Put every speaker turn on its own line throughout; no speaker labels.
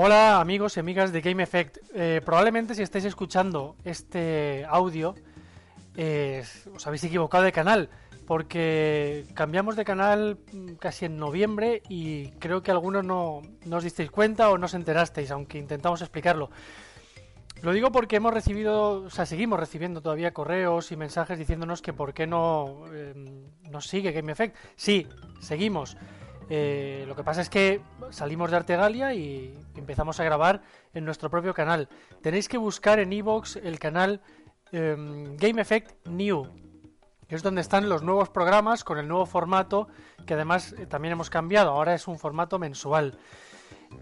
Hola amigos y amigas de Game Effect. Eh, probablemente si estáis escuchando este audio eh, os habéis equivocado de canal porque cambiamos de canal mm, casi en noviembre y creo que algunos no, os disteis cuenta o no os enterasteis, aunque intentamos explicarlo. Lo digo porque hemos recibido, o sea, seguimos recibiendo todavía correos y mensajes diciéndonos que por qué no em, nos sigue Game Effect. Sí, seguimos. Eh, lo que pasa es que salimos de Artegalia y empezamos a grabar en nuestro propio canal. Tenéis que buscar en Evox el canal em, Game Effect New, que es donde están los nuevos programas con el nuevo formato, que además eh, también hemos cambiado. Ahora es un formato mensual.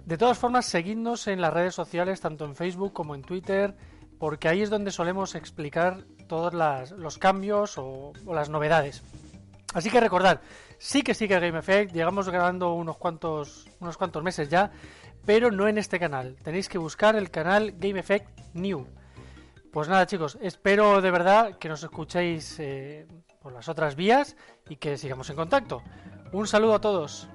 De todas formas, seguidnos en las redes sociales, tanto en Facebook como en Twitter, porque ahí es donde solemos explicar todos los cambios o, las novedades. Así que recordad, sí que sigue Game Effect, llegamos grabando unos cuantos, unos cuantos meses ya, pero no en este canal. Tenéis que buscar el canal Game Effect New. Pues nada chicos, espero de verdad que nos escuchéis eh, por las otras vías y que sigamos en contacto. Un saludo a todos.